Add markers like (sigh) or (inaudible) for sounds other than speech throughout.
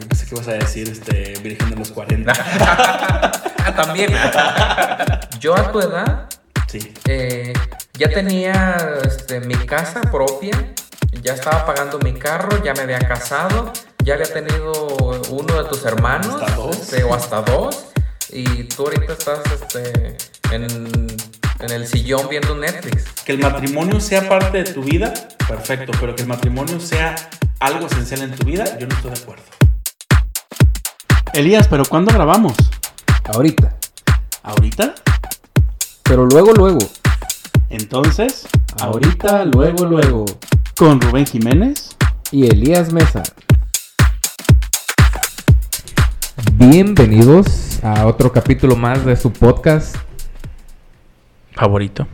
Yo pensé que ibas a decir este, Virgen de los 40. (laughs) Ah, También. Yo a tu edad sí. eh, ya tenía este, mi casa propia, ya estaba pagando mi carro, ya me había casado, ya había tenido uno de tus hermanos, Hasta dos. este, o hasta dos, y tú ahorita estás este, en, en el sillón viendo Netflix. Que el matrimonio sea parte de tu vida, perfecto, pero que el matrimonio sea algo esencial en tu vida, yo no estoy de acuerdo. Elías, ¿pero cuándo grabamos? Ahorita. ¿Ahorita? Pero luego, luego. Entonces, Ahorita, luego, luego. con Rubén Jiménez. Y Elías Mesa. Bienvenidos a otro capítulo más de su podcast. Favorito.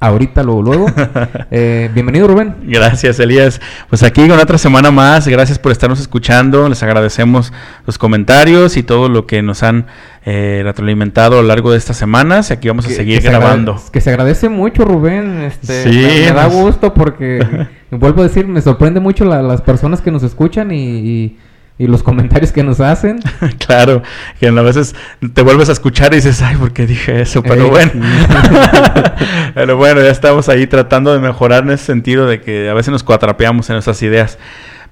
Ahorita, luego, luego. (laughs) Eh, bienvenido, Rubén. Gracias, Elías. Pues aquí con otra semana más. Gracias por estarnos escuchando. Les agradecemos los comentarios y todo lo que nos han eh, retroalimentado a lo largo de estas semanas. Y aquí vamos a Que- seguir que grabando. que se agradece mucho, Rubén. Este, Sí, me, me da pues. gusto porque, (laughs) vuelvo a decir, me sorprende mucho la- las personas que nos escuchan y, y- y los comentarios que nos hacen. (laughs) claro, que a veces te vuelves a escuchar y dices, ay, ¿por qué dije eso? Pero Eh, bueno. sí. (laughs) Pero bueno, ya estamos ahí tratando de mejorar en ese sentido de que a veces nos cuatrapeamos en nuestras ideas.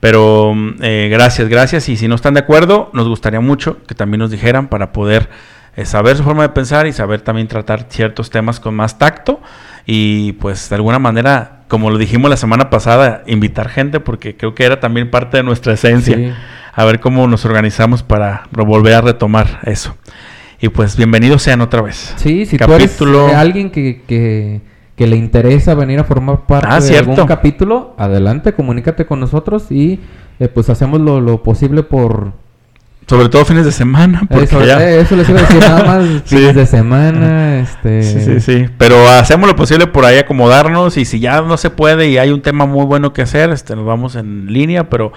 Pero eh, gracias, gracias. Y si no están de acuerdo, nos gustaría mucho que también nos dijeran para poder eh, saber su forma de pensar y saber también tratar ciertos temas con más tacto. Y pues de alguna manera, como lo dijimos la semana pasada, invitar gente porque creo que era también parte de nuestra esencia. Sí. A ver cómo nos organizamos para volver a retomar eso. Y pues bienvenidos sean otra vez. Sí, si Capítulo- tú eres eh, alguien que, que, que le interesa venir a formar parte Ah, de cierto. algún capítulo, adelante, comunícate con nosotros y eh, pues hacemos lo, lo posible por... Sobre todo fines de semana. Porque Eso, ya... eh, eso les iba a decir nada (laughs) más, Sí. fines de semana, este... Sí, sí, sí. Pero hacemos lo posible por ahí acomodarnos y si ya no se puede y hay un tema muy bueno que hacer, este, nos vamos en línea, pero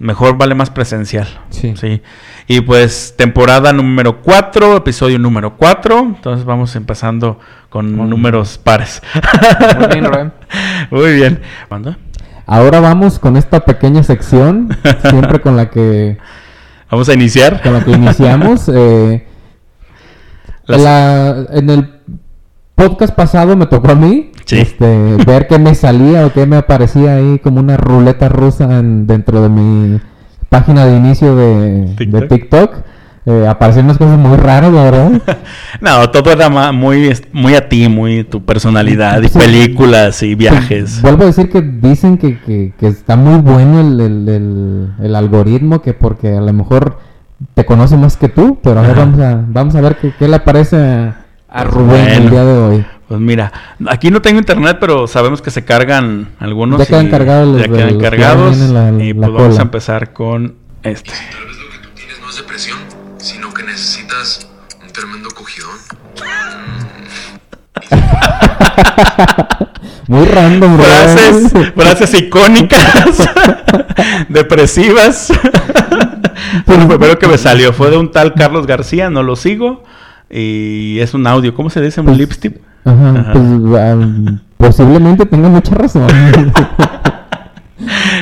mejor vale más presencial. Sí. Sí. Y pues temporada número 4, episodio número 4. Entonces vamos empezando con números pares. Muy bien, Rubén. (laughs) Muy bien. ¿Cuándo? Ahora vamos con esta pequeña sección, siempre con la que, Vamos a iniciar. con la que iniciamos. eh, Las- la- en el podcast pasado me tocó a mí Sí. este, ver qué me salía o qué me aparecía ahí como una ruleta rusa en- dentro de mi página de inicio de de TikTok. TikTok. Eh, aparecían unas cosas muy raras, la verdad. (laughs) No, todo era muy, muy a ti, muy tu personalidad y Sí. películas y viajes. Vuelvo a decir que dicen que, que- que está muy bueno el, el- el- el algoritmo, que porque a lo mejor te conoce más que tú, pero a ver, vamos a, vamos a ver qué, qué le parece a, Rubén el bueno. día de hoy. Pues mira, aquí no tengo internet, pero sabemos que se cargan algunos. Ya quedan y cargados los Ya de- quedan los que cargados. en la- y la pues vamos cola. a empezar con este. Tal vez lo que tú tienes no es depresión, sino que necesitas un tremendo cogidón. (laughs) Muy random, Rubén. Frases, frases icónicas, (laughs) depresivas. (laughs) Fue lo primero que me salió. Fue de un tal Carlos García, no lo sigo. Y es un audio. ¿Cómo se dice? ¿Un Pues, lipstick? Ajá, Ajá. pues, ah, posiblemente tenga mucha razón. (laughs)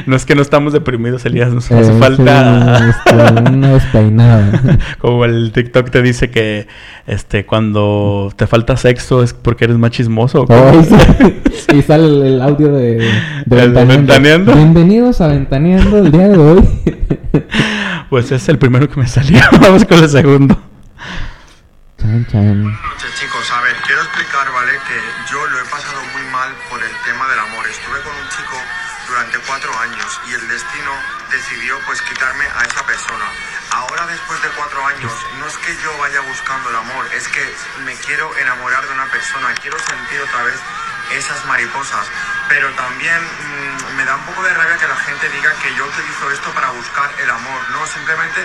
No es que no estamos deprimidos, Elías. Nos hace Eh, falta. sí, este, una despeinada. (laughs) Como el TikTok te dice que este cuando te falta sexo es porque eres más chismoso. Oh, y, sale, y sale el, el audio de, de ¿El de Ventaneando. Ventaneando? Bienvenidos a Ventaneando el día de hoy. (laughs) Pues es el primero que me salió. Vamos con el segundo. Chan, noches chicos, a ver, quiero explicar, ¿vale? Que yo lo he pasado muy mal por el tema del amor. Estuve con un chico durante cuatro años y el destino decidió pues quitarme a esa persona. Ahora después de cuatro años, no es que yo vaya buscando el amor, es que me quiero enamorar de una persona, quiero sentir otra vez esas mariposas. Pero también mm, me da un poco de rabia que la gente diga que yo utilizo esto para buscar el amor, ¿no? Simplemente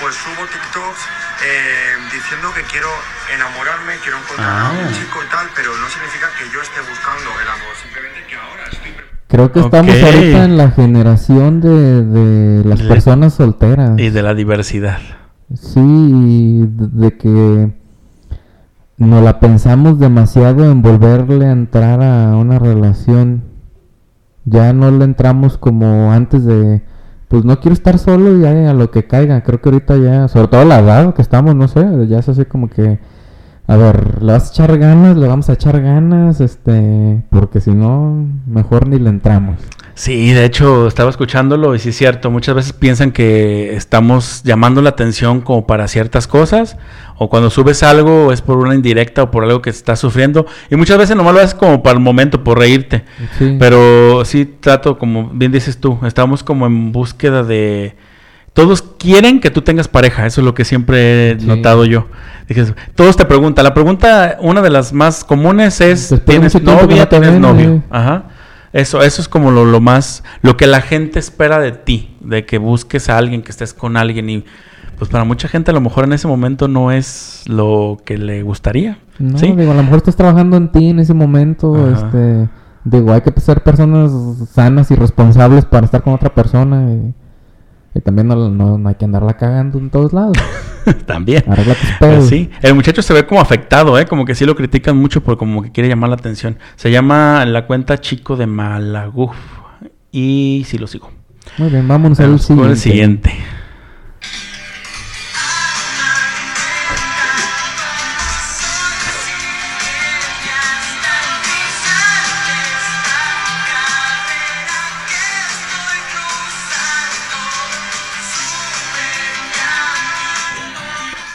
pues subo TikToks eh, diciendo que quiero enamorarme, quiero encontrar a un Ah. chico y tal, pero no significa que yo esté buscando el amor, simplemente que ahora estoy Creo que estamos Ok. ahorita en la generación de, de las personas solteras. Y de la diversidad. Sí, de que no la pensamos demasiado en volverle a entrar a una relación. Ya no le entramos como antes de, pues no quiero estar solo y a lo que caiga. Creo que ahorita ya, sobre todo la edad que estamos, no sé, ya es así como que, a ver, le vas a echar ganas, le vamos a echar ganas, este, porque si no, mejor ni le entramos. Sí, de hecho estaba escuchándolo y sí es cierto, muchas veces piensan que estamos llamando la atención como para ciertas cosas o cuando subes algo es por una indirecta o por algo que estás sufriendo y muchas veces nomás lo haces como para el momento, por reírte. Sí. Pero sí trato, como bien dices tú, estamos como en búsqueda de... Todos quieren que tú tengas pareja, eso es lo que siempre he Sí. notado yo. Todos te preguntan, la pregunta, una de las más comunes es, Después ¿tienes novia? ¿Tienes novio? Ajá. Eso, eso es como lo, lo más, lo que la gente espera de ti, de que busques a alguien, que estés con alguien y pues para mucha gente a lo mejor en ese momento no es lo que le gustaría. No, ¿sí? digo, a lo mejor estás trabajando en ti en ese momento, Ajá. este, digo, hay que ser personas sanas y responsables para estar con otra persona y, y también no, no- no hay que andarla cagando en todos lados. (laughs) (laughs) También. Pero sí, el muchacho se ve como afectado, ¿eh? Como que sí lo critican mucho por como que quiere llamar la atención. Se llama la cuenta Chico de Malaguf. Y sí lo sigo. Muy bien, vámonos al siguiente.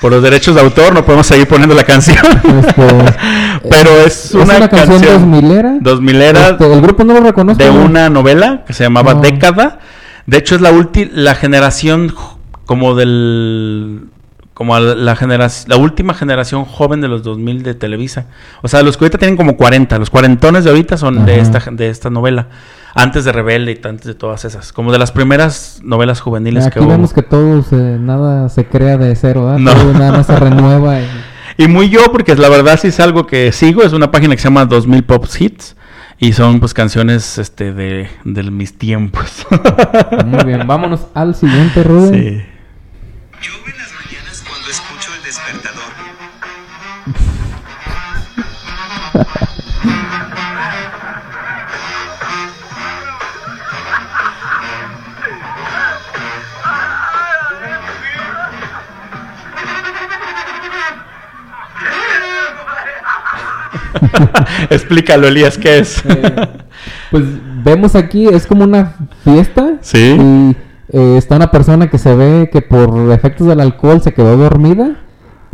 Por los derechos de autor no podemos seguir poniendo la canción. Este, (laughs) Pero es una, canción, canción 2000era. dos milera Este, el grupo no lo reconozco. de ¿no? una novela que se llamaba No. Década. De hecho, es la última, la generación como del. Como la, la, generac- la última generación joven de los 2000 de Televisa. O sea, los que ahorita tienen como 40. Los cuarentones de ahorita son de esta, de esta novela. Antes de Rebelde y antes de todas esas. Como de las primeras novelas juveniles Aquí que hubo. vemos que todo se, nada se crea de cero, ¿verdad? No. Todo nada más se (laughs) renueva. y- Y muy yo, porque la verdad sí es algo que sigo. Es una página que se llama 2000 Pops Hits. Y son pues canciones este de, de mis tiempos. (laughs) Muy bien, vámonos al siguiente, Rubén. Sí. Llueve en las mañanas cuando escucho el despertador. (laughs) (laughs) Explícalo, Elías, ¿qué es? Eh, pues vemos aquí, es como una fiesta. Sí. Y eh, está una persona que se ve que por efectos del alcohol se quedó dormida.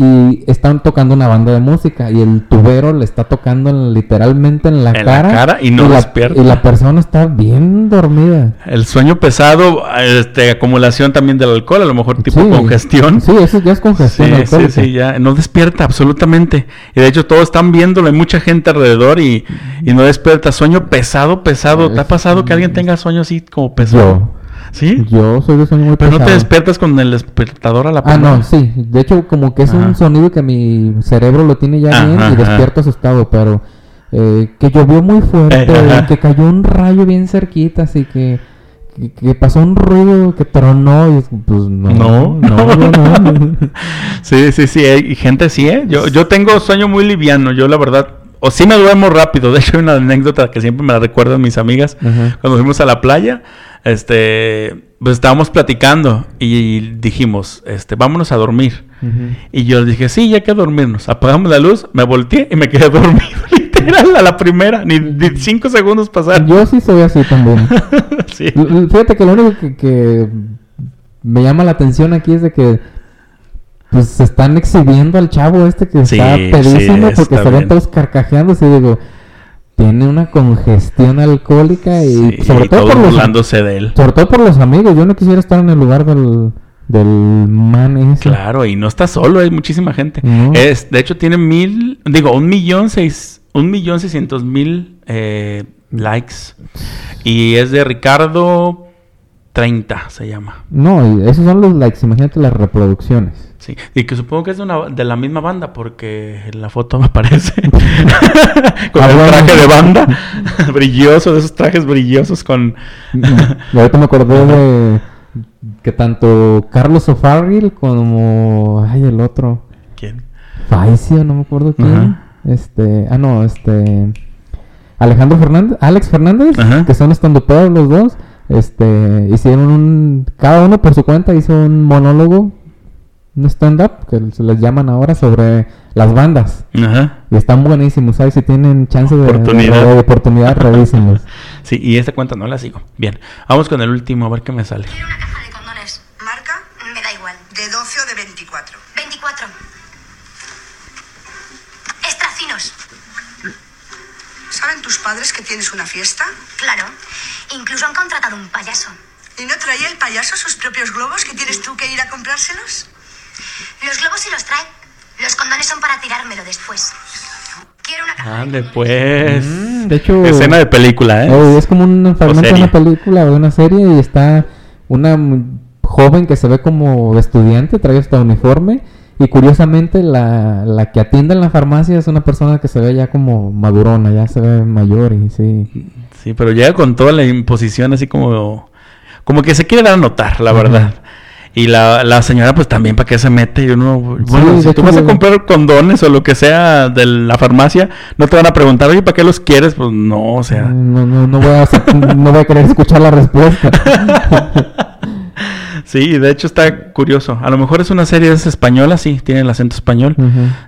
Y están tocando una banda de música. Y el tubero le está tocando en- literalmente en la En la cara. cara y no despierta. Y la persona está bien dormida. El sueño pesado, este, acumulación también del alcohol, a lo mejor tipo Sí. congestión. Sí, eso ya es congestión sí, alcohólica. sí, ya no despierta absolutamente. Y de hecho todos están viéndolo, hay mucha gente alrededor y, y no despierta. Sueño pesado, pesado. ¿Te ha pasado que alguien tenga sueño así como pesado? Yo. ¿Sí? Yo soy de sueño muy Pero no te despiertas con el despertador a la Ah, no, sí. De hecho, como que es Ajá. un sonido que mi cerebro lo tiene ya bien y despierto asustado, pero eh, que llovió muy fuerte, Eh, que cayó un rayo bien cerquita, así que, que, pasó un ruido que tronó y es- pues no. No, no, yo no. (laughs) Sí, sí, sí, hay gente sí, ¿eh? Yo, yo tengo sueño muy liviano, yo la verdad, o sí me duermo rápido, de hecho hay una anécdota que siempre me la recuerdan mis amigas, cuando fuimos a la playa, este, pues estábamos platicando y dijimos, este, vámonos a dormir. Y yo dije, sí, ya hay que dormirnos. Apagamos la luz, me volteé y me quedé (laughs) dormido, literal, a la primera, ni, ni cinco segundos pasaron. Yo sí soy así también. (laughs) sí. Fíjate que lo único que, que me llama la atención aquí es de que pues se están exhibiendo al chavo este que Sí, está sí, pedísimo porque se ven todos carcajeándose y digo, tiene una congestión alcohólica y Sí, sobre todo por los de él. sobre todo por los amigos, yo no quisiera estar en el lugar del del man ese. Claro, y no está solo, hay muchísima gente. No. Es, de hecho, tiene mil, digo, un millón seis, un millón seiscientos mil eh, likes. Y es de Ricardo 30, se llama. No, esos son los likes, imagínate las reproducciones. Sí, y que supongo que es de, una, de la misma banda porque en la foto me aparece (laughs) con Ah, el bueno. traje de banda (laughs) brilloso, de esos trajes brillosos con... Y (laughs) ahorita me acordé de que tanto Carlos O'Farrill como... Ay, el otro. ¿Quién? Faicio, no me acuerdo quién. Ajá. Este... Ah, no, este... Alejandro Fernández, Alex Fernández, Ajá. que son estandoperos los dos. Este... Hicieron un... Cada uno por su cuenta hizo un monólogo, un stand-up, que se les llaman ahora, sobre las bandas. Ajá. Y están buenísimos, ¿sabes? Si tienen chance de Oportunidad. de, de oportunidad, revísenlos. (laughs) Sí, y esta cuenta no la sigo. Bien, vamos con el último, a ver qué me sale. Quiero una caja de condones. ¿Marca? Me da igual. ¿De 12 o de 24? 24. Estracinos. ¿Saben tus padres que tienes una fiesta? Claro. Incluso han contratado un payaso. ¿Y no traía el payaso sus propios globos que tienes tú que ir a comprárselos? Los globos sí los trae. Los condones son para tirármelo después. Quiero una caja de Ande pues. Mm, de hecho... Escena de película, ¿eh? Eh, es como un fragmento de una película o de una serie y está una joven que se ve como estudiante, trae hasta uniforme y curiosamente la, la que atiende en la farmacia es una persona que se ve ya como madurona, ya se ve mayor y sí. Sí, pero llega con toda la imposición así como... Como que se quiere dar a notar, la verdad. Y la, la señora pues también para qué se mete. Y uno, bueno, si tú vas a comprar condones o lo que sea de la farmacia, no te van a preguntar, oye, ¿para qué los quieres? Pues no, o sea... No, no, no voy a, no voy a querer escuchar la respuesta. (laughs) Sí, de hecho está curioso. A lo mejor es una serie es española, sí, tiene el acento español.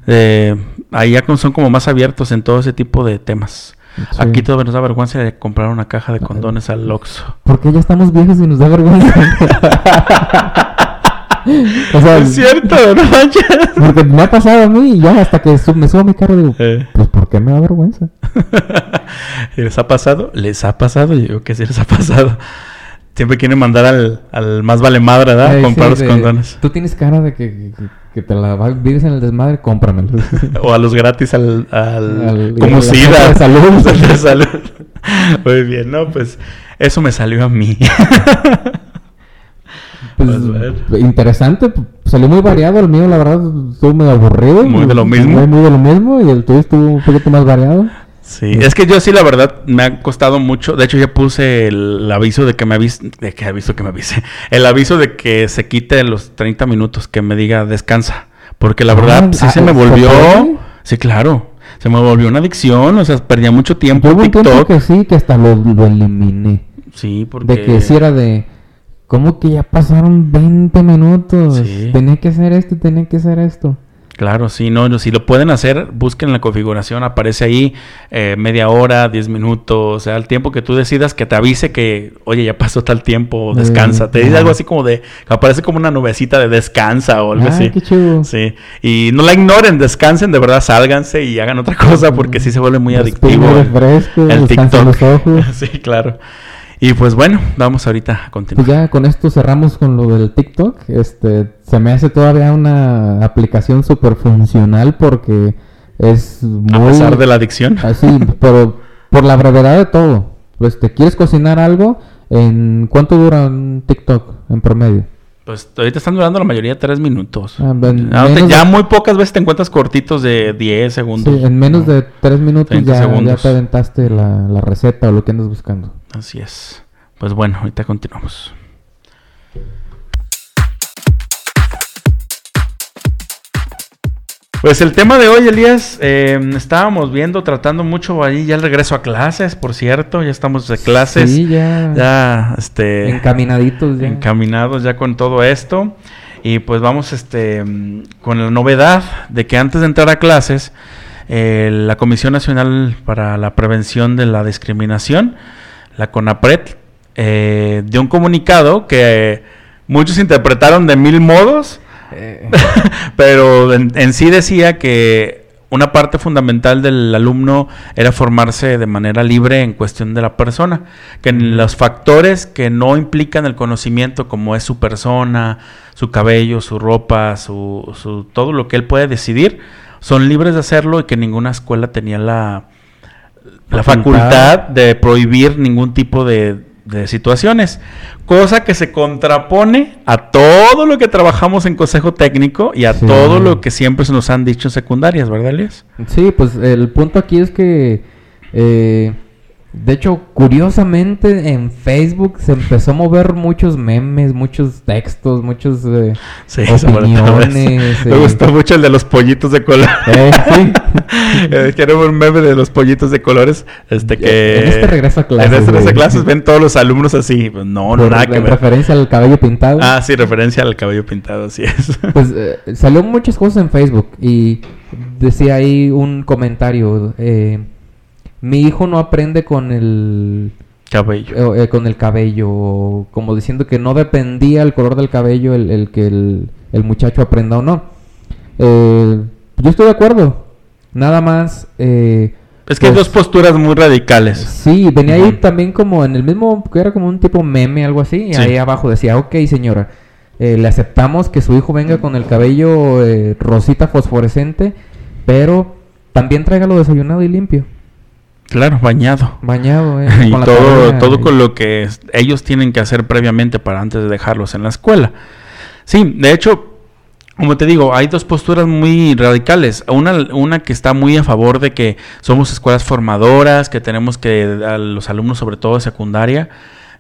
Eh, ahí ya son como más abiertos en todo ese tipo de temas. Sí. Aquí todavía nos da vergüenza de comprar una caja de condones al Oxxo. Porque ya estamos viejos y nos da vergüenza. (laughs) o sea, Es cierto, no manches. porque me ha pasado a mí y ya hasta que me subo a mi carro digo, Eh. pues ¿por qué me da vergüenza? (laughs) ¿Les ha pasado? ¿Les ha pasado? Yo digo que sí les ha pasado. Siempre quieren mandar al, al más vale madre, ¿verdad? Ay, comprar sí, los condones. Tú tienes cara de que, que, que te la vives en el desmadre, cómpramelo. (laughs) O a los gratis al... al, Al- como SIDA. de salud. (laughs) De salud. Muy bien, no, pues eso me salió a mí. Pues, Pues, interesante, salió muy variado. El mío, la verdad, estuvo medio aburrido. Muy de lo mismo. Muy, muy de lo mismo. Y el tuyo estuvo un poquito más variado. Sí, es que yo sí, la verdad, me ha costado mucho. De hecho, ya puse el, aviso de que me avise. ¿De qué aviso que me avise? (laughs) El aviso de que se quite los 30 minutos, que me diga descansa. Porque la verdad, Ah, sí ah, se me ¿se volvió. Sí, claro. Se me volvió una adicción. O sea, perdía mucho tiempo Yo TikTok. que sí, que hasta lo, lo eliminé. Sí, porque. De que si era de. ¿Cómo que ya pasaron 20 minutos? Sí. Tenía que hacer esto, tenía que hacer esto. Claro, sí, no, no, si lo pueden hacer, busquen la configuración, aparece ahí eh, media hora, 10 minutos, o sea, el tiempo que tú decidas que te avise que, oye, ya pasó tal tiempo, descansa. Te dice algo así como de, aparece como una nubecita de descansa o algo Ah, así. qué chido. Sí, y no la ignoren, descansen, de verdad, sálganse y hagan otra (laughs) cosa porque sí se vuelve muy adictivo. el- fresco, el descansen TikTok. los ojos. (laughs) sí, claro. Y pues bueno, vamos ahorita a continuar. Pues ya con esto cerramos con lo del TikTok. Este, se me hace todavía una aplicación súper funcional porque es muy... a pesar de la adicción. Así, pero por la brevedad de todo. Pues te quieres cocinar algo, ¿en cuánto dura un TikTok en promedio? Pues ahorita están durando la mayoría tres minutos. Ah, Ah, te- ya de- muy pocas veces te encuentras cortitos de 10 segundos. Sí, en menos No, de tres minutos 30 ya, ya te aventaste la, la receta o lo que andas buscando. Así es. Pues bueno, ahorita continuamos. Pues el tema de hoy, Elías, eh, estábamos viendo, tratando mucho ahí ya el regreso a clases, por cierto, ya estamos de clases. Sí, ya, Ya, este... encaminaditos ya. encaminados ya con todo esto. Y pues vamos este, con la novedad de que antes de entrar a clases, eh, la Comisión Nacional para la Prevención de la Discriminación, la CONAPRED, eh, dio un comunicado que muchos interpretaron de mil modos, Eh, (laughs) pero en, en sí decía que una parte fundamental del alumno era formarse de manera libre en cuestión de la persona, que en los factores que no implican el conocimiento, como es su persona, su cabello, su ropa, su, su- todo lo que él puede decidir, son libres de hacerlo y que ninguna escuela tenía la la facultad de prohibir ningún tipo de, de situaciones, cosa que se contrapone a todo lo que trabajamos en consejo técnico y a Sí. todo lo que siempre se nos han dicho en secundarias, ¿verdad, Elias? Sí, pues el punto aquí es que, eh, de hecho, curiosamente en Facebook se empezó a mover muchos memes, muchos textos, muchos eh, Sí, (laughs) opiniones. Me eh, gustó mucho el de los pollitos de color. eh, sí. (laughs) Eh, Queremos un meme de los pollitos de colores. Este que. En este regreso a clases, En este regreso a clases ven todos los alumnos así. Pues no, no, nada que en ver. referencia al cabello pintado. Ah, sí, referencia al cabello pintado, así es. (laughs) Pues eh, salió muchas cosas en Facebook y decía ahí un comentario. eh, mi hijo no aprende con el cabello. eh, eh, con el cabello, como diciendo que no dependía el color del cabello el, el que el, el muchacho aprenda o no. Eh, yo estoy de acuerdo. Nada más. eh, Es que hay pues, dos posturas muy radicales. Sí, venía ahí también como en el mismo, que era como un tipo meme, algo así. Y Sí. ahí abajo decía, ok señora, eh, le aceptamos que su hijo venga con el cabello eh, rosita fosforescente, pero también tráigalo desayunado y limpio, Claro, bañado. bañado. eh, (laughs) y todo, tarea, todo eh. con lo que ellos tienen que hacer previamente para antes de dejarlos en la escuela. Sí, de hecho, como te digo, hay dos posturas muy radicales. Una, una que está muy a favor de que somos escuelas formadoras, que tenemos que, a los alumnos, sobre todo de secundaria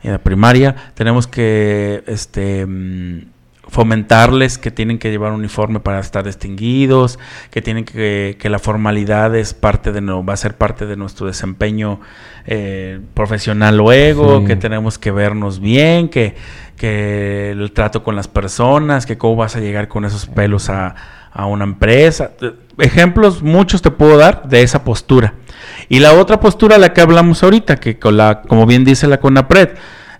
y de primaria, tenemos que este, mm, fomentarles que tienen que llevar uniforme para estar distinguidos, que tienen que, que la formalidad es parte de no, va a ser parte de nuestro desempeño eh, profesional luego, Sí. que tenemos que vernos bien, que, que el trato con las personas, que cómo vas a llegar con esos pelos a, a una empresa. Ejemplos muchos te puedo dar de esa postura. Y la otra postura, la que hablamos ahorita, que con la, como bien dice la CONAPRED,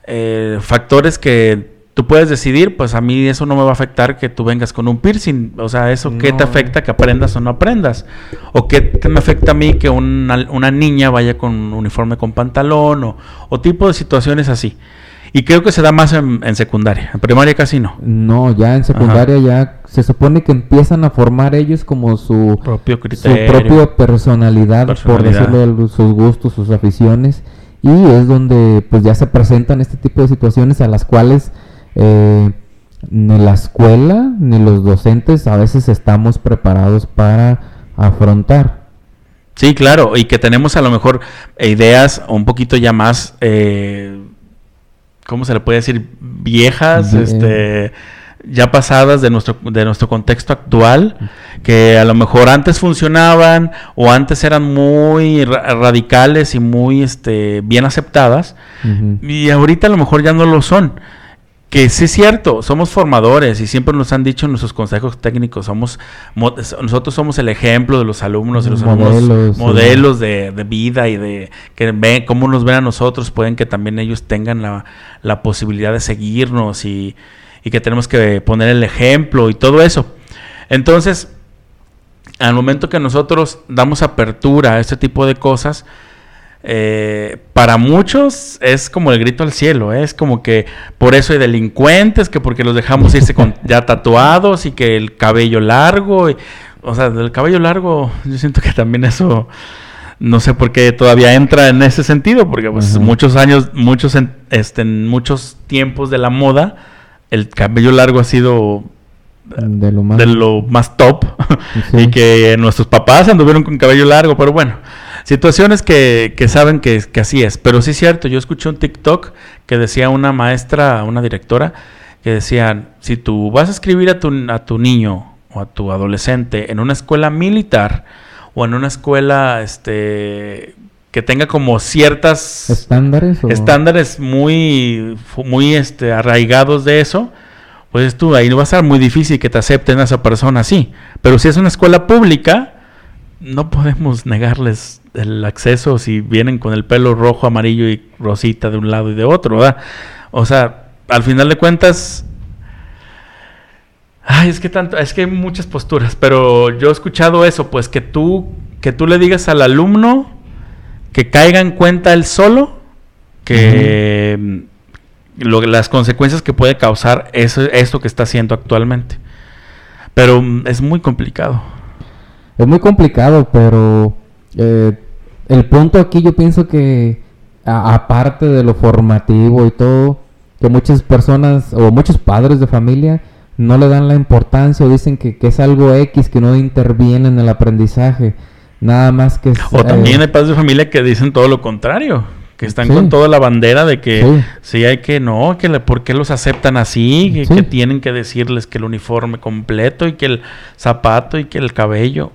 eh, factores que tú puedes decidir, pues a mí eso no me va a afectar que tú vengas con un piercing. O sea, ¿eso qué te No. afecta que aprendas o no aprendas? ¿O qué, me afecta a mí que una, una niña vaya con un uniforme con pantalón o, o tipo de situaciones así? Y creo que se da más en, en secundaria, en primaria casi no. No, ya en secundaria ya se supone que empiezan a formar ellos como su, Propio su criterio. propia personalidad, por Personalidad. decirlo, sus gustos, sus aficiones, y es donde pues ya se presentan este tipo de situaciones a las cuales eh, ni la escuela ni los docentes a veces estamos preparados para afrontar. Sí, claro, y que tenemos a lo mejor ideas un poquito ya más, eh, ¿cómo se le puede decir? Viejas, este, ya pasadas de nuestro, de nuestro contexto actual, que a lo mejor antes funcionaban o antes eran muy ra- radicales y muy este, bien aceptadas, y ahorita a lo mejor ya no lo son. Que sí es cierto, somos formadores y siempre nos han dicho en nuestros consejos técnicos, somos mo- nosotros somos el ejemplo de los alumnos, de los Modelos, alumnos, sí. modelos de, de vida y de que ven cómo nos ven a nosotros, pueden que también ellos tengan la, la posibilidad de seguirnos y, y que tenemos que poner el ejemplo y todo eso. Entonces, al momento que nosotros damos apertura a este tipo de cosas, eh, para muchos es como el grito al cielo, ¿eh? es como que por eso hay delincuentes, que porque los dejamos irse con ya tatuados y que el cabello largo, y- o sea, del cabello largo, yo siento que también eso, no sé por qué todavía entra en ese sentido, porque pues muchos años, muchos, en, este, en muchos tiempos de la moda, el cabello largo ha sido De lo más... de lo más top (laughs) Sí. y que nuestros papás anduvieron con cabello largo, pero bueno, situaciones que, que saben que, que así es. Pero sí es cierto, yo escuché un TikTok que decía una maestra, una directora, que decían, si tú vas a escribir a tu, a tu niño o a tu adolescente en una escuela militar o en una escuela este, que tenga como ciertas ¿Estándares? O... estándares muy, muy este, arraigados de eso, pues tú ahí va a ser muy difícil que te acepten a esa persona así. Pero si es una escuela pública, no podemos negarles el acceso si vienen con el pelo rojo, amarillo y rosita de un lado y de otro, ¿verdad? O sea, al final de cuentas... Ay, es que tanto, es que hay muchas posturas, pero yo he escuchado eso, pues que tú, que tú le digas al alumno que caiga en cuenta él solo que lo- las consecuencias que puede causar eso, esto que está haciendo actualmente. Pero mm, es muy complicado. Es muy complicado, pero eh, el punto aquí yo pienso que aparte de lo formativo y todo, que muchas personas o muchos padres de familia no le dan la importancia o dicen que, que es algo X que no interviene en el aprendizaje. Nada más que... O también eh, hay padres de familia que dicen todo lo contrario. Que están Sí. con toda la bandera de que Sí. sí, hay que no, que le- por qué los aceptan así, que, Sí. que tienen que decirles que el uniforme completo y que el zapato y que el cabello.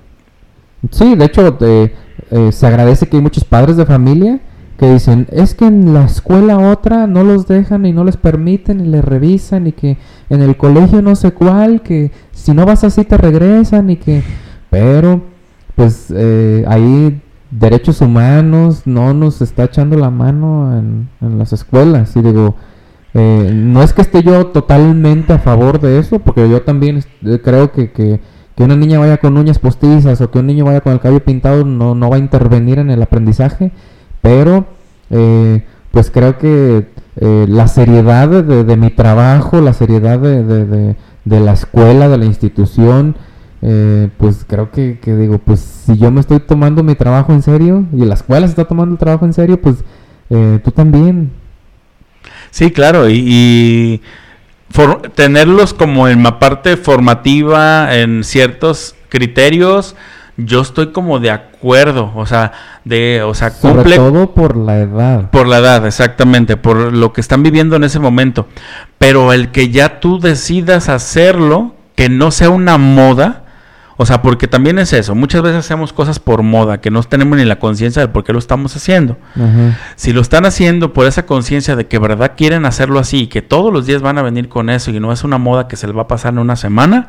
Sí, de hecho, eh, eh, se agradece que hay muchos padres de familia que dicen, es que en la escuela otra no los dejan y no les permiten y les revisan y que en el colegio no sé cuál, que si no vas así te regresan y que... (laughs) Pero, pues eh, ahí derechos humanos no nos está echando la mano en, en las escuelas. Y digo, eh, no es que esté yo totalmente a favor de eso, porque yo también creo que, que, que una niña vaya con uñas postizas o que un niño vaya con el cabello pintado no, no va a intervenir en el aprendizaje, pero eh, pues creo que eh, la seriedad de, mi trabajo, la seriedad de, de, la escuela, de la institución, eh, pues creo que, digo, pues si yo me estoy tomando mi trabajo en serio y la escuela se está tomando el trabajo en serio, pues eh, tú también. Sí, claro, y for- tenerlos como en la parte formativa, en ciertos criterios, yo estoy como de acuerdo, o sea, de, o sea, Sobre cumple todo por la edad. por la edad, exactamente, por lo que están viviendo en ese momento. Pero el que ya tú decidas hacerlo, que no sea una moda, o sea, porque también es eso, muchas veces hacemos cosas por moda, que no tenemos ni la conciencia de por qué lo estamos haciendo. Si lo están haciendo por esa conciencia de que verdad quieren hacerlo así y que todos los días van a venir con eso y no es una moda que se les va a pasar en una semana,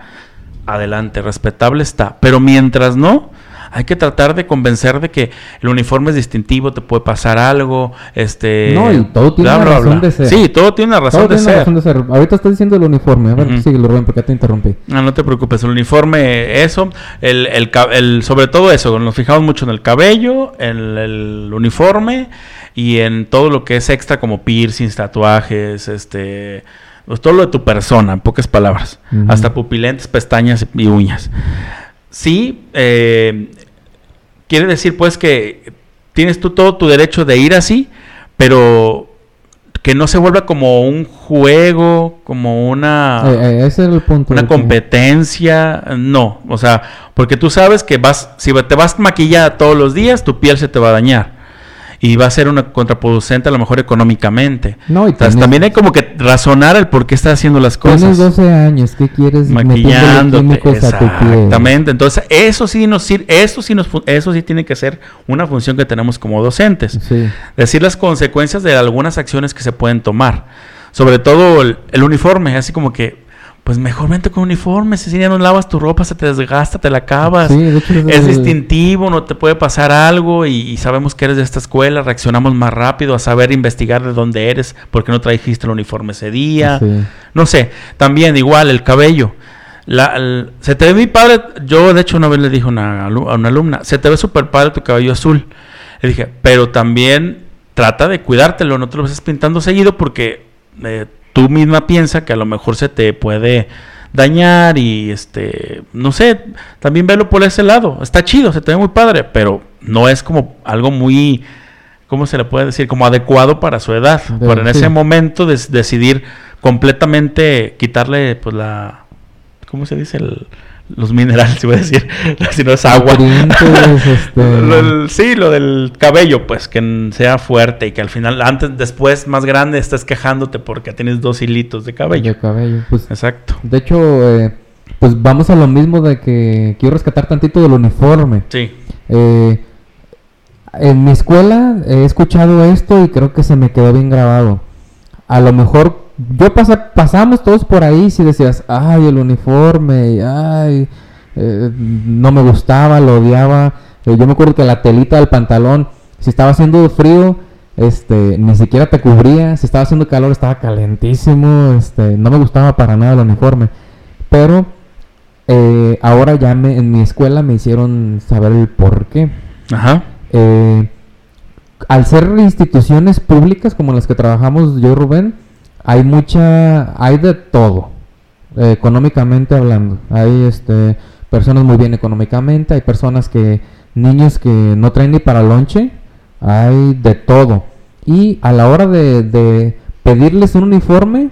adelante, respetable está. Pero mientras no, hay que tratar de convencer de que el uniforme es distintivo, te puede pasar algo, este... No, y todo tiene bla, una bla, razón bla. de ser. Sí, todo tiene una razón Todo de tiene ser. razón de ser. Ahorita estás diciendo el uniforme. A ver, Ujú. síguelo, Rubén, porque te interrumpí. No, no te preocupes, el uniforme, eso, el, el, sobre todo eso, nos fijamos mucho en el cabello, en el uniforme y en todo lo que es extra como piercings, tatuajes, este, pues todo lo de tu persona, en pocas palabras, hasta pupilentes, pestañas y uñas. Sí, eh, quiere decir pues que tienes tú todo tu derecho de ir así, pero que no se vuelva como un juego, como una Eh, eh, ese era el punto. una que- competencia, no, o sea, porque tú sabes que vas, si te vas maquillada todos los días, tu piel se te va a dañar y va a ser una contraproducente a lo mejor económicamente. No, y tienes- también hay como que razonar el por qué estás haciendo las Tienes cosas. 12 años, ¿qué quieres? Maquillándote, a exactamente. Entonces, eso sí nos eso sí nos eso sí tiene que ser una función que tenemos como docentes Sí. decir las consecuencias de algunas acciones que se pueden tomar. Sobre todo el, el uniforme, así como que, pues mejor vente con uniforme, si ya no lavas tu ropa, se te desgasta, te la acabas. Sí, es distintivo, no te puede pasar algo y, y sabemos que eres de esta escuela, reaccionamos más rápido a saber investigar de dónde eres, porque no trajiste el uniforme ese día. Sí. No sé, también igual el cabello. La- el- se te ve mi padre, yo de hecho una vez le dije a una, a una alumna, se te ve súper padre tu cabello azul. Le dije, pero también trata de cuidártelo, no te lo estés pintando seguido porque eh, tú misma piensa que a lo mejor se te puede dañar y este, no sé, también velo por ese lado. Está chido, se te ve muy padre, pero no es como algo muy, ¿cómo se le puede decir? Como adecuado para su edad. Para en ese momento decidir completamente quitarle pues la, ¿cómo se dice? El- los minerales, iba a decir, (laughs) si no es agua. (laughs) Este- Lo sí, lo del cabello, pues que sea fuerte y que al final, antes, después, más grande, estés quejándote porque tienes dos hilitos de cabello. De cabello. Pues, Exacto. de hecho, eh, pues vamos a lo mismo de que quiero rescatar tantito del uniforme. Sí. Eh, en mi escuela he escuchado esto y creo que se me quedó bien grabado. A lo mejor yo pasa, pasamos todos por ahí si decías, ay, el uniforme, ay, eh, no me gustaba, lo odiaba. Eh, yo me acuerdo que la telita del pantalón, si estaba haciendo frío, este, ni siquiera te cubría. Si estaba haciendo calor, estaba calentísimo. Este, no me gustaba para nada el uniforme. Pero eh, ahora ya me, en mi escuela me hicieron saber el por qué. Ajá. Eh, al ser instituciones públicas como las que trabajamos yo y Rubén, hay mucha, hay de todo, eh, económicamente hablando. Hay este, personas muy bien económicamente, hay personas que niños que no traen ni para lonche, hay de todo. Y a la hora de, de pedirles un uniforme,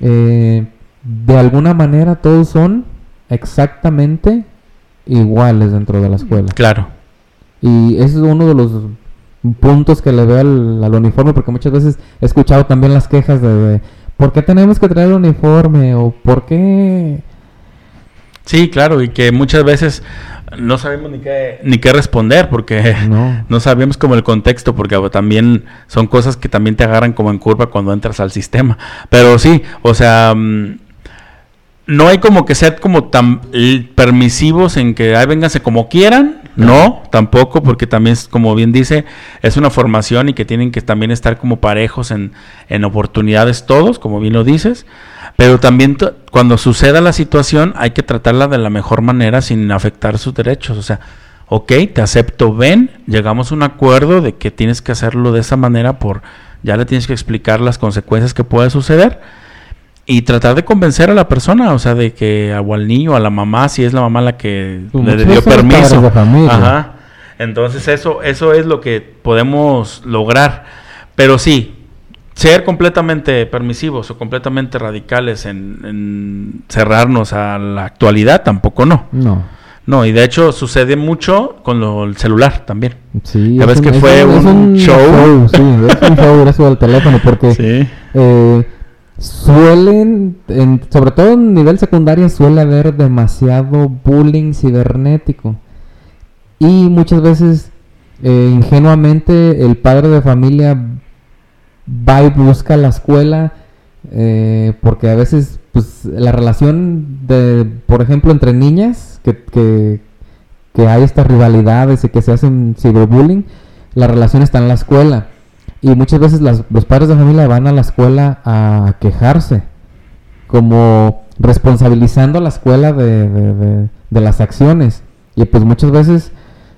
eh, de alguna manera todos son exactamente iguales dentro de la escuela. Claro. Y ese es uno de los puntos que le veo al, al uniforme, porque muchas veces he escuchado también las quejas de, de, ¿por qué tenemos que traer el uniforme? o ¿por qué? Sí, claro, y que muchas veces no sabemos ni qué, ni qué responder porque (laughs) No. (laughs) no sabemos como el contexto, porque también son cosas que también te agarran como en curva cuando entras al sistema. Pero sí, o sea, mm, no hay como que ser como tan permisivos en que ay, vénganse como quieran. No, tampoco, porque también, como bien dice, es una formación y que tienen que también estar como parejos en, en oportunidades todos, como bien lo dices. Pero también cuando suceda la situación hay que tratarla de la mejor manera sin afectar sus derechos. O sea, ok, te acepto, ven, llegamos a un acuerdo de que tienes que hacerlo de esa manera por, ya le tienes que explicar las consecuencias que puede suceder y tratar de convencer a la persona, o sea, de que o al niño, a la mamá, si es la mamá la que Pues le dio permiso. de familia. Ajá. Entonces eso, eso es lo que podemos lograr. Pero sí, ser completamente permisivos o completamente radicales en, en cerrarnos a la actualidad, tampoco no. No. No, y de hecho sucede mucho con lo- el celular también. Sí, Ya es ves que es fue un show. Sí, es un show eso del teléfono porque (laughs) Sí. eh, suelen, en- sobre todo en nivel secundario, suele haber demasiado bullying cibernético. Y muchas veces, eh, ingenuamente, el padre de familia va y busca la escuela eh, porque a veces pues la relación de por ejemplo entre niñas que, que, que hay estas rivalidades y que se hacen ciberbullying la relación está en la escuela y muchas veces las- los padres de familia van a la escuela a quejarse como responsabilizando a la escuela de, de- de- de las acciones y pues muchas veces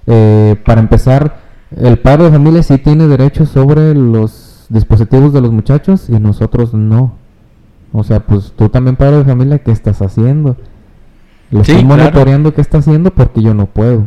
eh, para empezar el padre de familia sí tiene derechos sobre los dispositivos de los muchachos y nosotros no. O sea, pues tú también padre de familia, ¿qué estás haciendo? Lo Sí, estoy claro. monitoreando qué está haciendo porque yo no puedo.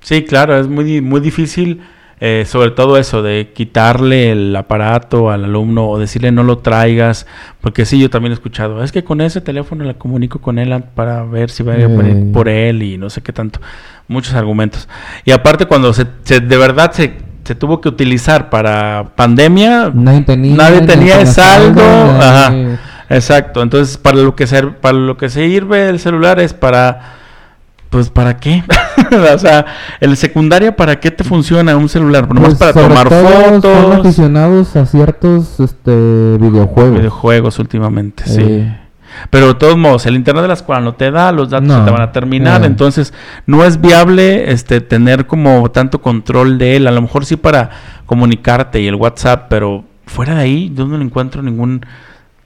Sí, claro, es muy, muy difícil, eh, sobre todo eso, de quitarle el aparato al alumno o decirle no lo traigas, porque sí, yo también he escuchado, es que con ese teléfono la comunico con él para ver si va a venir Eh. por él y no sé qué tanto, muchos argumentos. Y aparte cuando se, se- de verdad se, se tuvo que utilizar para pandemia, Nadie tenía, nadie tenía tenía saldo, saldo, ajá, nadie- exacto, entonces para lo que ser, para lo que se sirve el celular es para pues para qué? (laughs) o sea, el secundaria para qué te funciona un celular? Nomás Pues, para tomar todo Son fotos, aficionados a ciertos este, videojuegos. videojuegos últimamente, sí. Eh. Pero de todos modos, el internet de la escuela no te da, los datos No, se te van a terminar, eh. entonces no es viable este tener como tanto control de él, a lo mejor sí para comunicarte y el WhatsApp, pero fuera de ahí yo no le encuentro ningún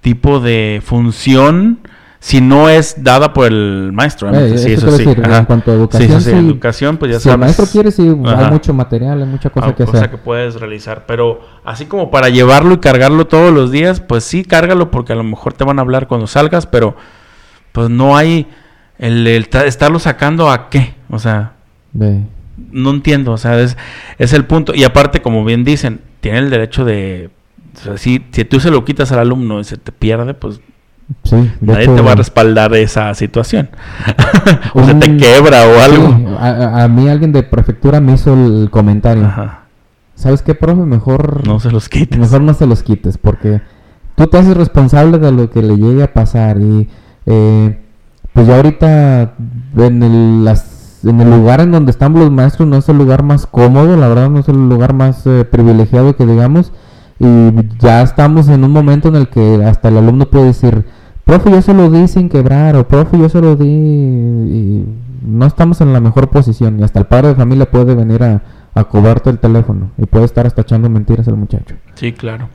tipo de función si no es dada por el maestro. Eh, sí, eso sí. decir, en cuanto a educación, Sí, sí, educación, pues ya si el maestro quiere, sí, Ajá. hay mucho material, hay mucha cosa Ah, que cosa hacer. que puedes realizar. Pero así como para llevarlo y cargarlo todos los días, pues sí, cárgalo porque a lo mejor te van a hablar cuando salgas, pero pues no hay el, el ta- estarlo sacando a qué. O sea, De- no entiendo. O sea, es, es el punto. Y aparte, como bien dicen, tiene el derecho de... o sea, si, si tú se lo quitas al alumno y se te pierde, pues sí, nadie hecho, te va a respaldar esa situación. (laughs) o se te quebra o algo. sí, a, a- a mí alguien de prefectura me hizo el comentario. Ajá. ¿Sabes qué, profe? Mejor No se los quites. Mejor no se los quites porque tú te haces responsable de lo que le llegue a pasar y eh, pues ya ahorita en el, las- en el lugar en donde estamos los maestros no es el lugar más cómodo, la verdad no es el lugar más eh, privilegiado que digamos y ya estamos en un momento en el que hasta el alumno puede decir, profe yo se lo di sin quebrar o profe yo se lo di y no estamos en la mejor posición y hasta el padre de familia puede venir a, a cobrarte el teléfono y puede estar hasta echando mentiras el muchacho. Sí, claro.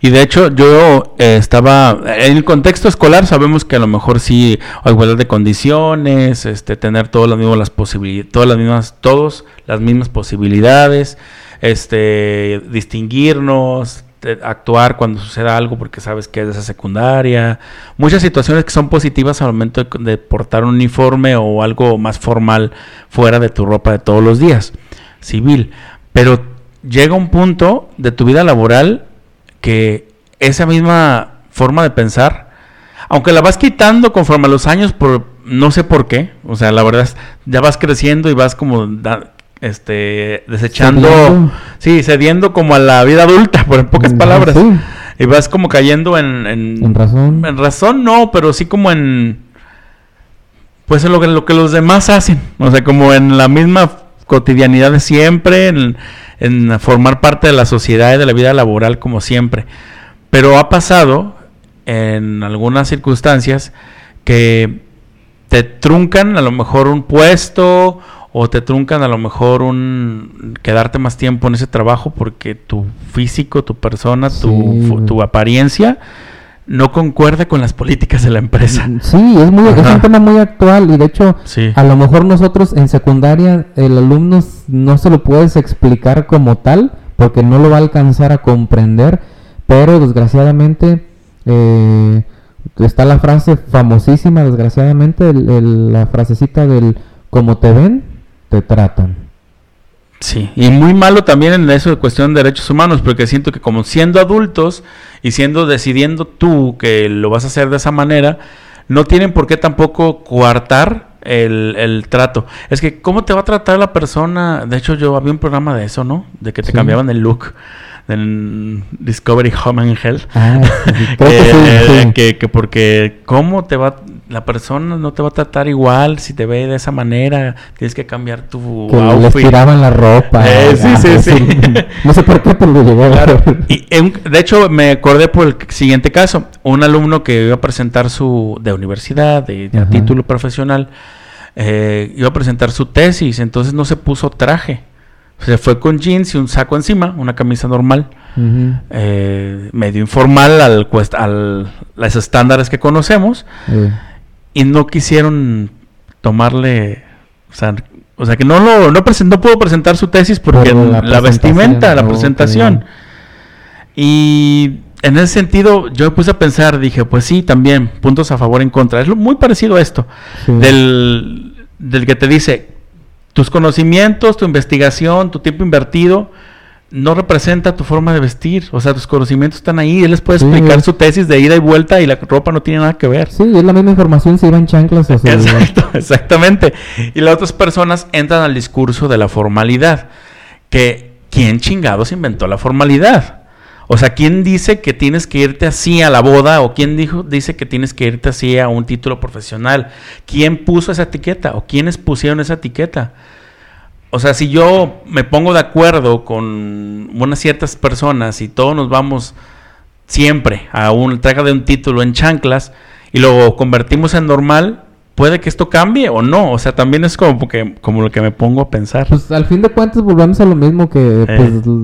Y de hecho yo eh, estaba, en el contexto escolar sabemos que a lo mejor sí hay igualdad de condiciones, este, tener todas las mismas posibilidades, todas las mismas, todos las mismas posibilidades, este, distinguirnos, actuar cuando suceda algo porque sabes que es de esa secundaria, muchas situaciones que son positivas al momento de, portar un uniforme o algo más formal fuera de tu ropa de todos los días. civil. Pero llega un punto de tu vida laboral que esa misma forma de pensar, aunque la vas quitando conforme a los años, por no sé por qué, o sea, la verdad ya vas creciendo y vas como este desechando, Cediendo. sí, cediendo como a la vida adulta, por en pocas palabras. sí. Y vas como cayendo en, en, En razón. en razón no, pero sí como en pues en lo que, lo que los demás hacen, o sea, como en la misma cotidianidad de siempre, en, en formar parte de la sociedad y de la vida laboral como siempre. Pero ha pasado en algunas circunstancias que te truncan a lo mejor un puesto o te truncan a lo mejor un quedarte más tiempo en ese trabajo porque tu físico, tu persona, tu, Sí, tu apariencia no concuerda con las políticas de la empresa. Sí, es, muy, es un tema muy actual y de hecho Sí. a lo mejor nosotros en secundaria el alumno no se lo puedes explicar como tal porque no lo va a alcanzar a comprender, pero desgraciadamente eh, está la frase famosísima, desgraciadamente, el- el- la frasecita del como te ven, te tratan. Sí, y muy malo también en eso de cuestión de derechos humanos, porque siento que como siendo adultos y siendo decidiendo tú que lo vas a hacer de esa manera, no tienen por qué tampoco coartar el, el trato. Es que, ¿cómo te va a tratar la persona? De hecho, yo había un programa de eso, ¿no? De que te Sí. cambiaban el look en Discovery Home and Health. Ah, que (laughs) Eh, sí, eh, sí. que, que porque cómo te va la persona no te va a tratar igual si te ve de esa manera. Tienes que cambiar tu que les outfit. tiraban la ropa. Eh, sí, ah, sí, sí. no sé por qué, pero a Claro. Y en- de hecho me acordé por el siguiente caso, un alumno que iba a presentar su de universidad, de, título profesional, eh, iba a presentar su tesis, entonces no se puso traje, se fue con jeans y un saco encima, una camisa normal, eh, medio informal al, cuest- al los estándares que conocemos y no quisieron tomarle, o sea, o sea que no lo no, no pudo presentar su tesis porque Por la, la vestimenta, la presentación. Y en ese sentido yo me puse a pensar, dije, pues sí, también puntos a favor en contra. Es muy parecido a esto, sí. del, del que te dice, tus conocimientos, tu investigación, tu tiempo invertido no representa tu forma de vestir, o sea, tus conocimientos están ahí, él les puede explicar su tesis de ida y vuelta y la ropa no tiene nada que ver. Sí, es la misma información si iban chanclas o si Exacto, (laughs) exactamente. Y las otras personas entran al discurso de la formalidad. Que, ¿quién chingados inventó la formalidad? O sea, ¿quién dice que tienes que irte así a la boda? ¿O quién dijo, dice que tienes que irte así a un título profesional? ¿Quién puso esa etiqueta? ¿O quiénes pusieron esa etiqueta? O sea, si yo me pongo de acuerdo con unas ciertas personas y todos nos vamos siempre a un traga de un título en chanclas y lo convertimos en normal, puede que esto cambie o no. O sea, también es como que como lo que me pongo a pensar. Pues al fin de cuentas volvemos a lo mismo que Eh. pues,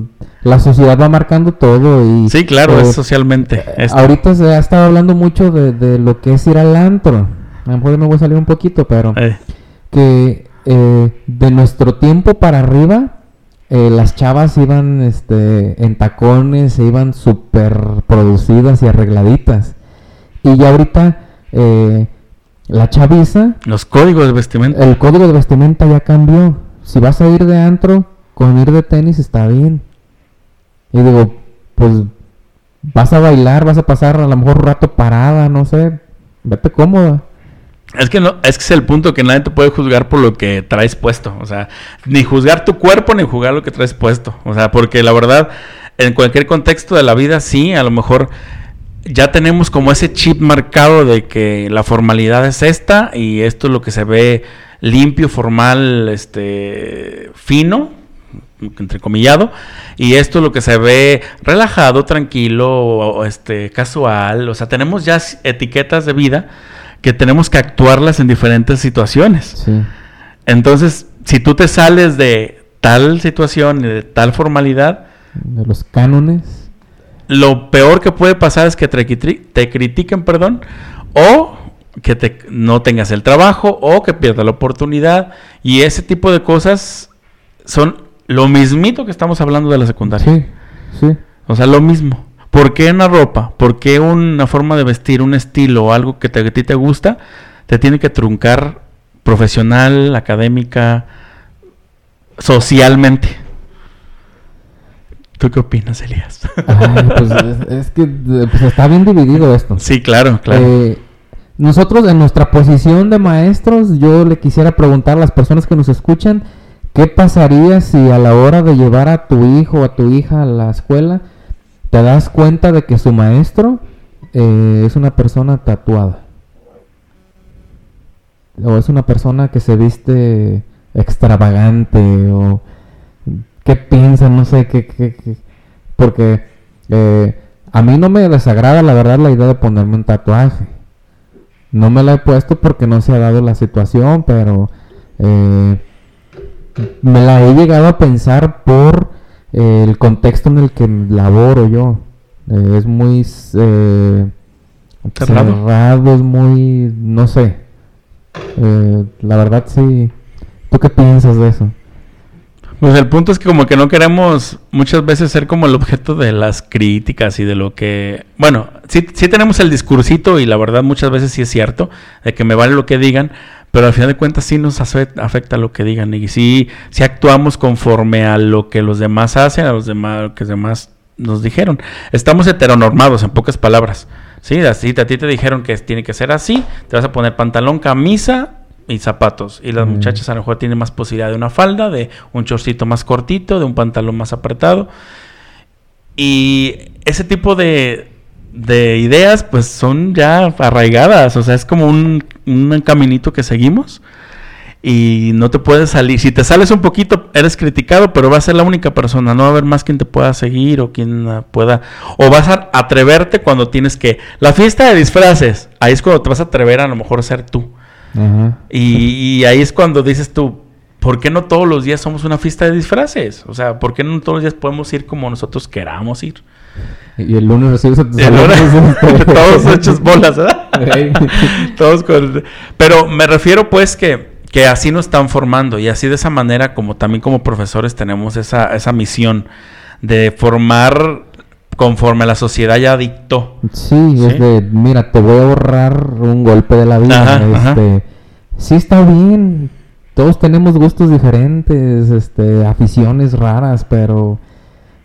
la sociedad va marcando todo y sí, claro, eh, es socialmente. esto. ahorita se ha estado hablando mucho de, de lo que es ir al antro. A lo mejor me voy a salir un poquito, pero Eh, que eh, de nuestro tiempo para arriba eh, las chavas iban este en tacones, se iban súper producidas y arregladitas. Y ya ahorita eh, la chaviza los códigos de vestimenta. el código de vestimenta ya cambió. Si vas a ir de antro, con ir de tenis está bien. Y digo, pues vas a bailar, vas a pasar a lo mejor un rato parada, no sé, vete cómoda. Es que no, es que es el punto que nadie te puede juzgar por lo que traes puesto. O sea, ni juzgar tu cuerpo ni juzgar lo que traes puesto. O sea, porque la verdad, en cualquier contexto de la vida, sí, a lo mejor ya tenemos como ese chip marcado de que la formalidad es esta y esto es lo que se ve limpio, formal, este, fino, entrecomillado, y esto es lo que se ve relajado, tranquilo, este, casual. O sea, tenemos ya etiquetas de vida que tenemos que actuarlas en diferentes situaciones. Sí. Entonces, si tú te sales de tal situación y de tal formalidad, De los cánones. lo peor que puede pasar es que te critiquen, perdón, o que te, no tengas el trabajo, o que pierdas la oportunidad. Y ese tipo de cosas son lo mismito que estamos hablando de la secundaria. Sí, sí. O sea, lo mismo. ¿Por qué una ropa? ¿Por qué una forma de vestir, un estilo o algo que te- a ti te gusta, te tiene que truncar profesional, académica, socialmente. ¿Tú qué opinas, Elías? Ay, pues es, es que pues está bien dividido esto. sí, claro, claro. Eh, nosotros en nuestra posición de maestros, yo le quisiera preguntar a las personas que nos escuchan, ¿qué pasaría si a la hora de llevar a tu hijo o a tu hija a la escuela, te das cuenta de que su maestro eh, es una persona tatuada? O es una persona que se viste extravagante o qué piensa, no sé, qué, porque eh, a mí no me desagrada la verdad la idea de ponerme un tatuaje. No me la he puesto porque no se ha dado la situación, pero eh, me la he llegado a pensar por el contexto en el que laboro yo. Eh, es muy eh, Cerrado. cerrado, es muy, no sé. Eh, la verdad sí. ¿Tú qué piensas de eso? Pues el punto es que como que no queremos muchas veces ser como el objeto de las críticas y de lo que... Bueno, sí, sí tenemos el discursito y la verdad muchas veces sí es cierto, de que me vale lo que digan, pero al final de cuentas sí nos afe- afecta lo que digan y sí, sí actuamos conforme a lo que los demás hacen, a los demás, lo que los demás nos dijeron. Estamos heteronormados, en pocas palabras. Sí, así a ti te dijeron que tiene que ser así, te vas a poner pantalón, camisa y zapatos. Y las Mm. muchachas a lo mejor tienen más posibilidad de una falda, de un chorcito más cortito, de un pantalón más apretado. Y ese tipo de, de ideas pues son ya arraigadas, o sea, es como un, un caminito que seguimos y no te puedes salir. Si te sales un poquito, eres criticado, pero vas a ser la única persona, no va a haber más quien te pueda seguir o quien ah, pueda... O vas a atreverte cuando tienes que... La fiesta de disfraces, ahí es cuando te vas a atrever a lo mejor a ser tú. Y ahí es cuando dices tú, ¿por qué no todos los días somos una fiesta de disfraces? O sea, ¿por qué no todos los días podemos ir como nosotros queramos ir? Y el lunes recibes a tus alumnos, todos (laughs) hechos bolas, ¿verdad? (laughs) Todos con... Pero me refiero pues que, que así nos están formando y así de esa manera como también como profesores tenemos esa, esa misión de formar conforme la sociedad ya dictó. Sí, ¿Sí? es de, mira, te voy a ahorrar un golpe de la vida. Ajá, ajá. este, sí está bien. Todos tenemos gustos diferentes, este, aficiones raras, pero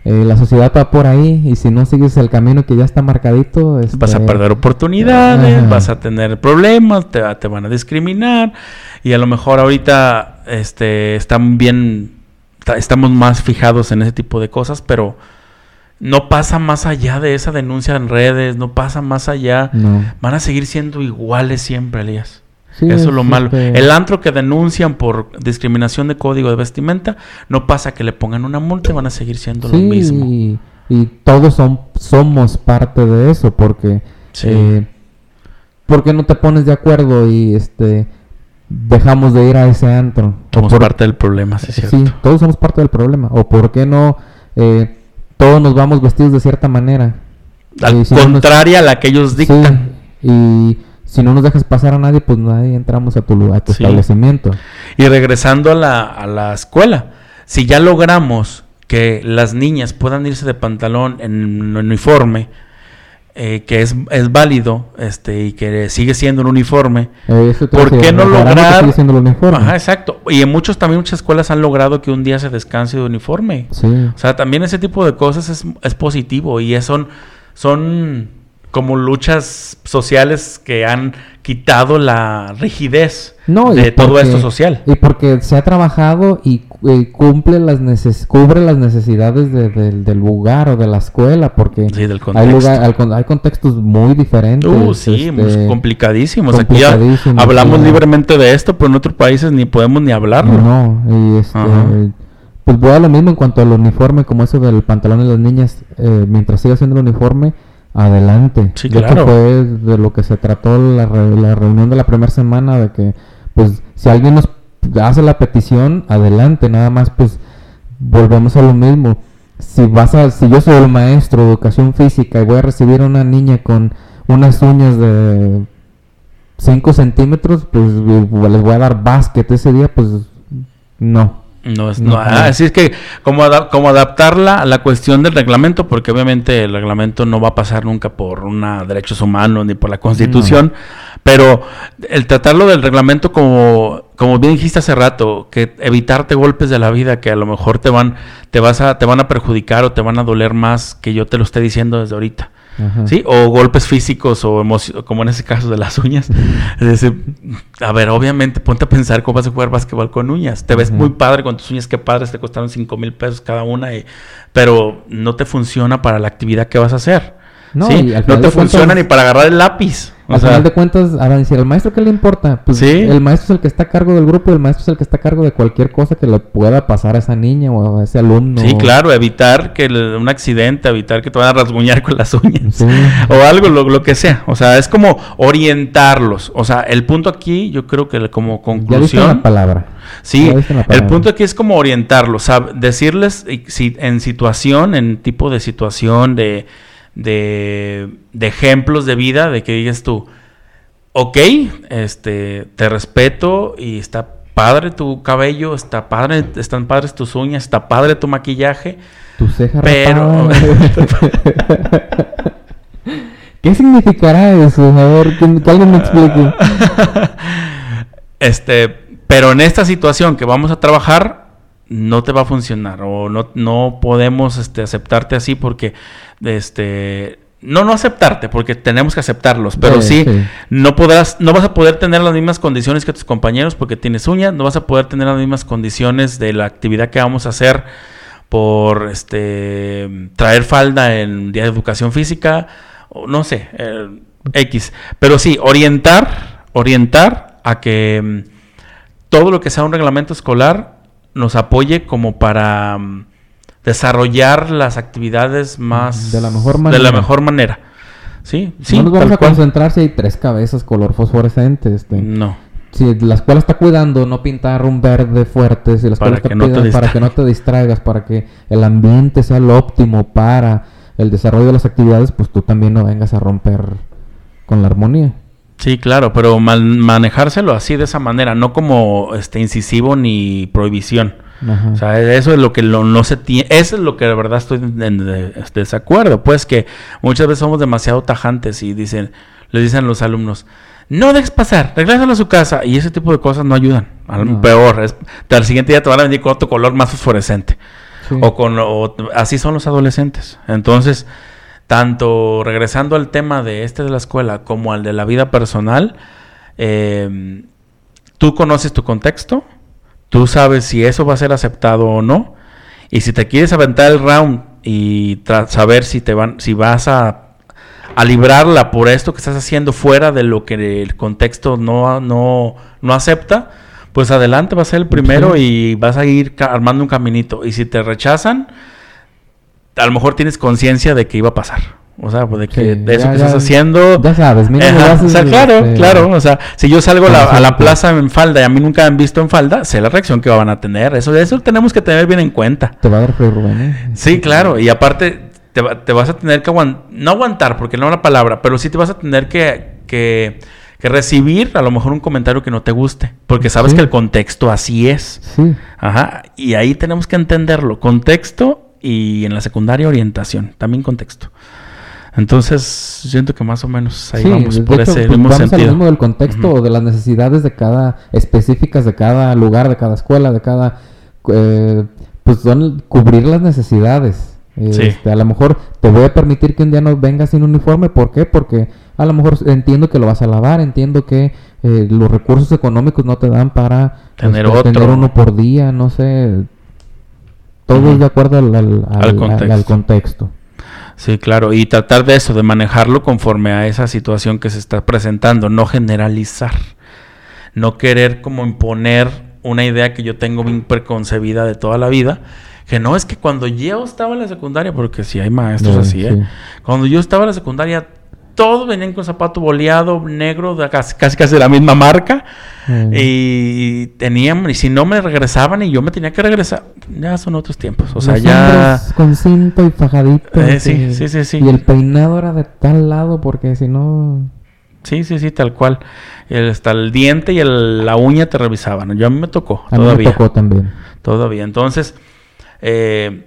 eh, la sociedad va por ahí y si no sigues el camino que ya está marcadito, este, Vas a perder oportunidades, Ajá. vas a tener problemas, te, te van a discriminar y a lo mejor ahorita este, están bien, ta- estamos más fijados en ese tipo de cosas, pero no pasa más allá de esa denuncia en redes, no pasa más allá. No. Van a seguir siendo iguales siempre, Elías. Sí, Eso es lo malo. este, El antro que denuncian por discriminación de código de vestimenta, no pasa que le pongan una multa y van a seguir siendo lo sí, mismo. Y, y todos son, somos parte de eso, porque Sí. eh, ¿por qué no te pones de acuerdo y este dejamos de ir a ese antro? Somos por- parte del problema, sí, cierto. Sí, todos somos parte del problema. ¿O por qué no eh, todos nos vamos vestidos de cierta manera? Al Y si no nos- contraria a la que ellos dictan. Sí, y si no nos dejas pasar a nadie, pues nadie entramos a tu, lu- a tu Sí. establecimiento. Y regresando a la, a la escuela, si ya logramos que las niñas puedan irse de pantalón en uniforme, eh, que es, es válido este, y que sigue siendo un uniforme, Eh, ¿por qué no que lograr? sigue siendo el uniforme. Ajá, exacto. Y en muchos también muchas escuelas han logrado que un día se descanse de uniforme. Sí. O sea, también ese tipo de cosas es, es positivo y es- son, son como luchas sociales que han quitado la rigidez No, y de todo esto social. Y porque se ha trabajado y cu- eh, cumple las neces cubre las necesidades de- del- del lugar o de la escuela, porque Sí, del hay, lugar- hay contextos muy diferentes. Uh, sí, muy este, complicadísimos. Aquí ya hablamos libremente de esto, pero en otros países ni podemos ni hablarlo. No, y este, pues voy a lo mismo en cuanto al uniforme, como eso del pantalón de las niñas, eh, mientras siga siendo el uniforme, adelante. Sí, claro. fue de lo que se trató la, re- la reunión de la primera semana, de que, pues, si alguien nos hace la petición, adelante, nada más, pues, volvemos a lo mismo. Si vas a, si yo soy el maestro de educación física y voy a recibir a una niña con unas uñas de 5 centímetros, pues les voy a dar básquet ese día, pues no. No es, No, no, ah, así es que como, como adaptarla a la cuestión del reglamento, porque obviamente el reglamento no va a pasar nunca por una derechos humanos ni por la constitución, pero el tratarlo del reglamento como, como bien dijiste hace rato, que evitarte golpes de la vida que a lo mejor te van, te vas a, te van a perjudicar o te van a doler más que yo te lo esté diciendo desde ahorita. Ajá. ¿Sí? O golpes físicos o como en ese caso de las uñas. (laughs) Decir, a ver, obviamente ponte a pensar cómo vas a jugar básquetbol con uñas. Te ves muy padre con tus uñas, qué padres, te costaron 5 mil pesos cada una, y- pero no te funciona para la actividad que vas a hacer. No, No te funciona ni para agarrar el lápiz. O Al sea, final de cuentas, a decir, ¿al maestro qué le importa? Pues Sí. el maestro es el que está a cargo del grupo el maestro es el que está a cargo de cualquier cosa que le pueda pasar a esa niña o a ese alumno. Sí, claro, evitar que un accidente, evitar que te van a rasguñar con las uñas. Sí. (laughs) O algo, lo, lo que sea. O sea, es como orientarlos. O sea, el punto aquí, yo creo que como Ya conclusión. la palabra. Sí, Ya el punto aquí es como orientarlos, decirles y- si, en situación, en tipo de situación, de, de, de ejemplos de vida, de que digas tú, ok, este, te respeto y está padre tu cabello, está padre, están padres tus uñas, está padre tu maquillaje, Tu ceja Pero-. (laughs) ¿Qué significará eso? A ver, que, que alguien me explique. (laughs) Este, pero en esta situación que vamos a trabajar no te va a funcionar o no, no podemos este, aceptarte así porque este no no aceptarte porque tenemos que aceptarlos, pero Sí, sí, sí. no podrás no vas a poder tener las mismas condiciones que tus compañeros porque tienes uñas, no vas a poder tener las mismas condiciones de la actividad que vamos a hacer por este traer falda en día de educación física o no sé, eh, X, pero sí orientar, orientar a que mm, todo lo que sea un reglamento escolar nos apoye como para mm, desarrollar las actividades más De la mejor de manera. la mejor manera. Sí, sí, no nos vamos a cual. concentrar si hay tres cabezas color fosforescente. Este. No. Si la escuela está cuidando no pintar un verde fuerte, si la escuela Para está que no te cuidando para que no te distraigas, para que el ambiente sea lo óptimo para el desarrollo de las actividades, pues tú también no vengas a romper con la armonía. Sí, claro, pero man- manejárselo así de esa manera, no como este incisivo ni prohibición. Ajá. O sea, eso es lo que lo- no se tiene, eso es lo que de verdad estoy en, en de- desacuerdo, pues que muchas veces somos demasiado tajantes y dicen, le dicen a los alumnos, no dejes pasar, regrésalo a su casa y ese tipo de cosas no ayudan, al No. peor, es, al siguiente día te van a venir con otro color más fosforescente Sí. o con o- así son los adolescentes. Entonces, tanto regresando al tema de este de la escuela como al de la vida personal, eh, tú conoces tu contexto, tú sabes si eso va a ser aceptado o no, y si te quieres aventar el round y saber si te van, si vas a a librarla por esto que estás haciendo fuera de lo que el contexto no, no, no acepta, pues adelante, vas a ser el primero Sí. y vas a ir armando un caminito. Y si te rechazan, a lo mejor tienes conciencia de que iba a pasar. O sea, pues de que Sí, de eso ya- que ya- estás haciendo... Ya sabes, mira, haces, o sea, claro, este, claro. O sea, si yo salgo a la- a la consciente. plaza en falda y a mí nunca me han visto en falda, sé la reacción que van a tener. Eso, eso tenemos que tener bien en cuenta. Te va a dar frío, Rubén. ¿eh? Sí, claro. Y aparte, te, va- te vas a tener que aguantar, no aguantar, porque no es la palabra, pero sí te vas a tener que, que, que recibir a lo mejor un comentario que no te guste, porque sabes Sí. que el contexto así es. Sí. Ajá. Y ahí tenemos que entenderlo. Contexto y en la secundaria orientación, también contexto. Entonces, siento que más o menos ahí Sí, vamos por hecho, ese pues, mismo vamos al sentido. mismo del contexto o de las necesidades de cada específicas de cada lugar, de cada escuela, de cada eh, pues son cubrir las necesidades. Sí. Este, a lo mejor te voy a permitir que un día no vengas sin uniforme, ¿por qué? Porque a lo mejor entiendo que lo vas a lavar, entiendo que eh, los recursos económicos no te dan para Tener este, otro. tener uno por día, no sé. Todo es de acuerdo al, al- Al al- al- contexto. al contexto. Sí, claro, y tratar de eso, de manejarlo conforme a esa situación que se está presentando, no generalizar, no querer como imponer una idea que yo tengo bien preconcebida de toda la vida, que no es que cuando yo estaba en la secundaria, porque sí hay maestros Sí, así, ¿eh? sí. cuando yo estaba en la secundaria, todos venían con zapato boleado, negro, de casi, casi casi de la misma marca, Eh, y tenían, y si no me regresaban y yo me tenía que regresar, ya son otros tiempos, o sea, ya... con cinto y fajadito. Eh, sí, sí, sí, sí. Y el peinado era de tal lado porque si no... Sí, sí, sí, tal cual. El- hasta el diente y el- la uña te revisaban. Yo a mí me tocó A mí todavía. me tocó también. Todavía. Entonces, eh,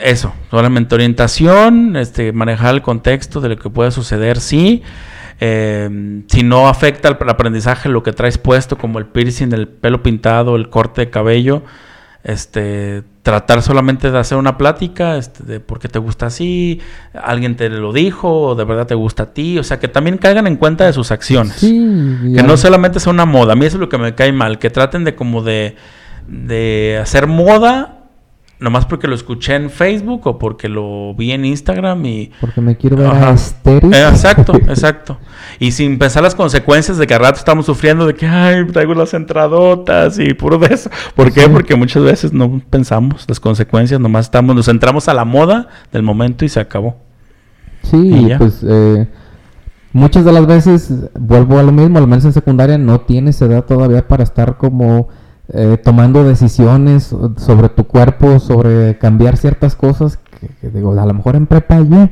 eso, solamente orientación, este, manejar el contexto de lo que pueda suceder, sí. Eh, si no afecta al aprendizaje lo que traes puesto, como el piercing, el pelo pintado, el corte de cabello, este, tratar solamente de hacer una plática, este, de por qué te gusta así, alguien te lo dijo, o de verdad te gusta a ti, o sea, que también caigan en cuenta de sus acciones. Sí. Que no solamente sea una moda. A mí eso es lo que me cae mal. Que traten de como de, de hacer moda nomás porque lo escuché en Facebook o porque lo vi en Instagram y... Porque me quiero ver Ajá. a. Eh, exacto, (laughs) exacto. Y sin pensar las consecuencias de que al rato estamos sufriendo de que, ay, traigo las entradotas y puro de eso. ¿Por qué? Sí. Porque muchas veces no pensamos las consecuencias, nomás estamos, nos centramos a la moda del momento y se acabó. Sí, Y pues eh, muchas de las veces vuelvo a lo mismo, al menos en secundaria no tienes edad todavía para estar como eh, tomando decisiones so- sobre tu cuerpo, sobre cambiar ciertas cosas que, que digo, a lo mejor en prepa ya.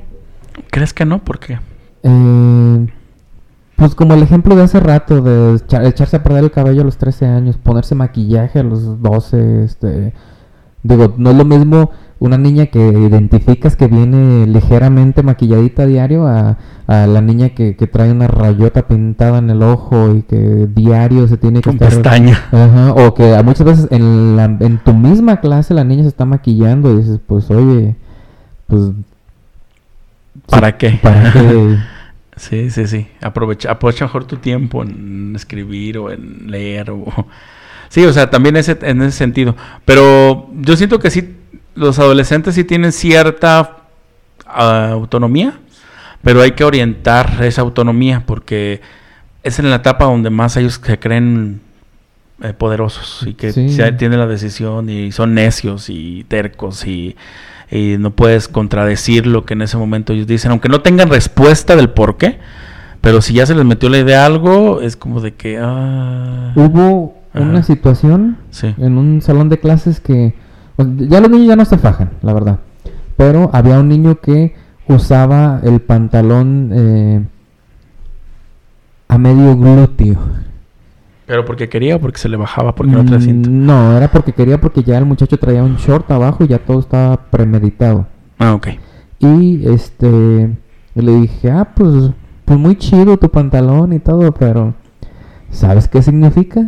¿Crees que no? ¿Por qué? Eh, pues como el ejemplo de hace rato, de echa- echarse a perder el cabello a los 13 años, ponerse maquillaje a los 12, este, digo, no es lo mismo una niña que identificas que viene ligeramente maquilladita a diario a, a la niña que, que trae una rayota pintada en el ojo y que diario se tiene que Con estar... pestaña. Ajá, o que a muchas veces en, la, en tu misma clase la niña se está maquillando y dices, pues oye, pues... ¿Para qué? ¿Para qué? (laughs) Sí, sí, sí. Aprovecha, aprovecha mejor tu tiempo en escribir o en leer. O... Sí, o sea, también ese, en ese sentido. Pero yo siento que sí, los adolescentes sí tienen cierta ah, autonomía, pero hay que orientar esa autonomía porque es en la etapa donde más ellos se creen eh, poderosos y que Sí. ya tienen la decisión y son necios y tercos y, y no puedes contradecir lo que en ese momento ellos dicen, aunque no tengan respuesta del por qué, pero si ya se les metió la idea algo, es como de que... Ah, Hubo una situación sí. en un salón de clases que ya los niños ya no se fajan, la verdad. Pero había un niño que usaba el pantalón eh, a medio glúteo. Pero porque quería o porque se le bajaba, porque no traía cinta. Mm, No, era porque quería porque ya el muchacho traía un short abajo y ya todo estaba premeditado. Ah, ok. Y este le dije, "Ah, pues pues muy chido tu pantalón y todo, pero ¿sabes qué significa?"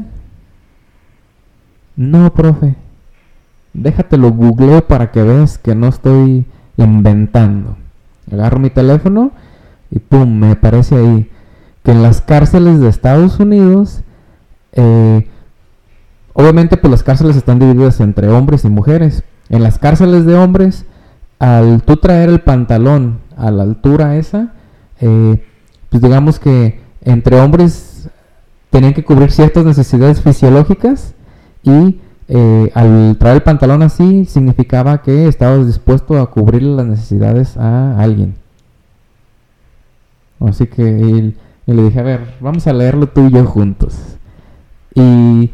No, profe. Déjatelo googleo para que veas que no estoy inventando. Agarro mi teléfono y pum, me aparece ahí que en las cárceles de Estados Unidos eh, obviamente pues las cárceles están divididas entre hombres y mujeres. En las cárceles de hombres, al tú traer el pantalón a la altura esa, eh, pues digamos que entre hombres tenían que cubrir ciertas necesidades fisiológicas y eh, al traer el pantalón así significaba que estabas dispuesto a cubrir las necesidades a alguien. Así que y le dije, a ver, vamos a leerlo tú y yo juntos. Y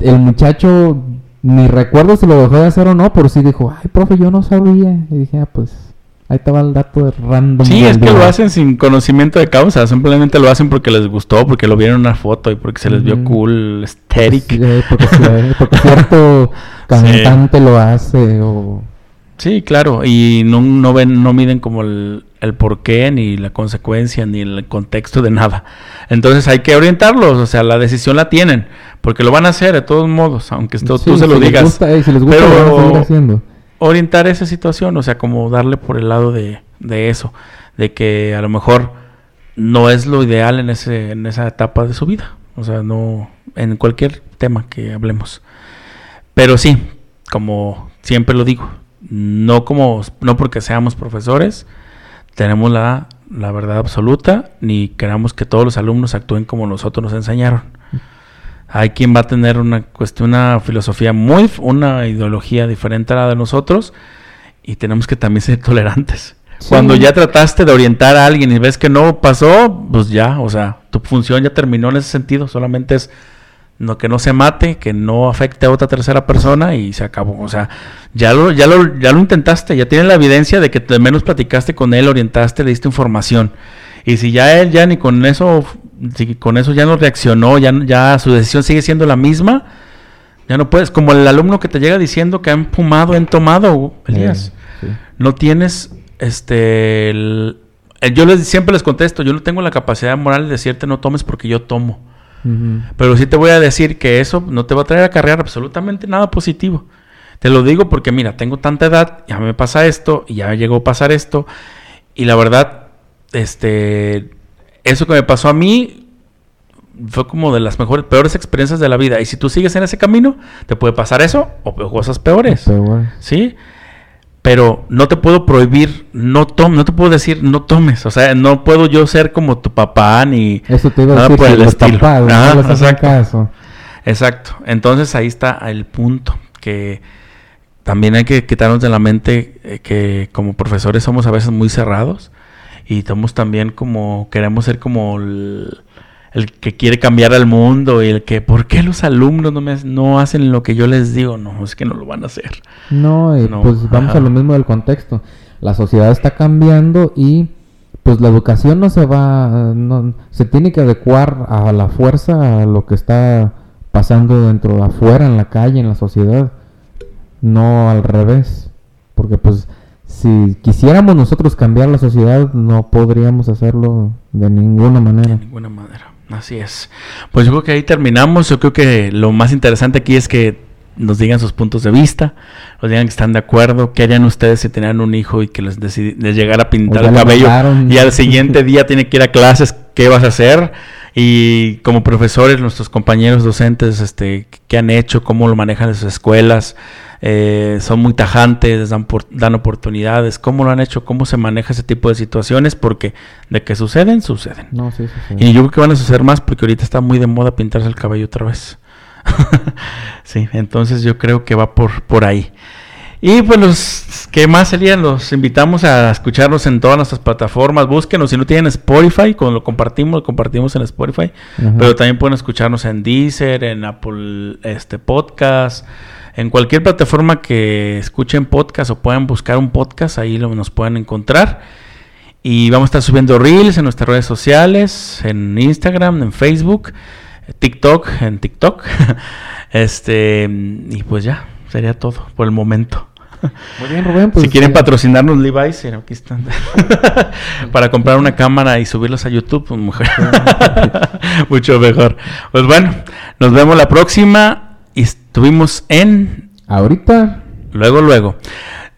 el muchacho, ni recuerdo si lo dejó de hacer o no, pero sí dijo, ay, profe, yo no sabía. Y dije, ah, pues, ahí estaba el dato de random. Sí, es que día". lo hacen sin conocimiento de causa, simplemente lo hacen porque les gustó, porque lo vieron en una foto y porque se les vio Ujú. cool, aesthetic. Sí, eh, porque, sí, eh, porque (laughs) cierto cantante lo hace o... Sí, claro, y no, no ven, no miden como el, el porqué, ni la consecuencia, ni el contexto de nada. Entonces hay que orientarlos, o sea, la decisión la tienen, porque lo van a hacer de todos modos, aunque esto, Sí, tú se lo si les digas. gusta, eh, si les gusta, lo van a seguir haciendo. Orientar esa situación, o sea, como darle por el lado de, de eso, de que a lo mejor no es lo ideal en, ese, en esa etapa de su vida, o sea, no en cualquier tema que hablemos. Pero sí, como siempre lo digo, no como no porque seamos profesores tenemos la, la verdad absoluta ni queramos que todos los alumnos actúen como nosotros nos enseñaron. Hay quien va a tener una cuestión, una filosofía muy, una ideología diferente a la de nosotros y tenemos que también ser tolerantes. Sí. Cuando ya trataste de orientar a alguien y ves que no pasó, pues ya, o sea, tu función ya terminó en ese sentido. Solamente es no, que no se mate, que no afecte a otra tercera persona y se acabó. O sea, ya lo, ya lo, ya lo intentaste, ya tienes la evidencia de que al menos platicaste con él, orientaste, le diste información. Y si ya él ya ni con eso, si con eso ya no reaccionó, ya, ya su decisión sigue siendo la misma, ya no puedes, como el alumno que te llega diciendo que han fumado, han tomado, Elías, Sí, sí. no tienes, este, el- yo les, siempre les contesto, yo no tengo la capacidad moral de decirte no tomes porque yo tomo. Pero sí te voy a decir que eso no te va a traer a cargar absolutamente nada positivo. Te lo digo porque, mira, tengo tanta edad, ya me pasa esto, y ya llegó a pasar esto, y la verdad, este, eso que me pasó a mí fue como de las mejores, peores experiencias de la vida. Y si tú sigues en ese camino, te puede pasar eso o cosas peores. Peor. ¿Sí? Pero no te puedo prohibir, no tomes, no te puedo decir no tomes. O sea, no puedo yo ser como tu papá ni Eso te iba a decir, por el estilo. no exacto. caso. Exacto. Entonces ahí está el punto que también hay que quitarnos de la mente eh, que como profesores somos a veces muy cerrados y somos también como queremos ser como el, el que quiere cambiar al mundo y el que ¿por qué los alumnos no me no hacen lo que yo les digo? No, es que no lo van a hacer. No, y No, pues vamos a lo mismo del contexto. La sociedad está cambiando y pues la educación no se va, no, se tiene que adecuar a la fuerza a lo que está pasando dentro, afuera, en la calle, en la sociedad, no al revés. Porque pues si quisiéramos nosotros cambiar la sociedad no podríamos hacerlo de ninguna De manera. ninguna manera. Así es. Pues yo creo que ahí terminamos. Yo creo que lo más interesante aquí es que nos digan sus puntos de vista, nos digan que están de acuerdo, qué harían ustedes si tenían un hijo y que les, les llegara a pintar el cabello y al (laughs) siguiente día tiene que ir a clases, ¿qué vas a hacer? Y como profesores, nuestros compañeros docentes, este, ¿qué han hecho? ¿Cómo lo manejan en sus escuelas? Eh, son muy tajantes, dan, por- dan oportunidades. ¿Cómo lo han hecho? ¿Cómo se maneja ese tipo de situaciones? Porque de que suceden, suceden. No, sí, sí, sí. Y yo creo que van a suceder más porque ahorita está muy de moda pintarse el cabello otra vez. (laughs) sí, entonces yo creo que va por, por ahí. Y pues los que más Elías, los invitamos a escucharnos en todas nuestras plataformas. Búsquenos, si no tienen Spotify, cuando lo compartimos, lo compartimos en Spotify. Ajá. Pero también pueden escucharnos en Deezer, en Apple este, Podcast, en cualquier plataforma que escuchen podcast o puedan buscar un podcast, ahí lo, nos pueden encontrar. Y vamos a estar subiendo reels en nuestras redes sociales, en Instagram, en Facebook, TikTok, en TikTok. (laughs) este, y pues ya, sería todo por el momento. Muy bien, Rubén. Pues, si quieren eh, patrocinarnos Levi's, mira, aquí están. (laughs) Para comprar una cámara y subirlos a YouTube, pues mujer. (laughs) Mucho mejor. Pues bueno, nos vemos la próxima. Y estuvimos en Ahorita Luego, luego.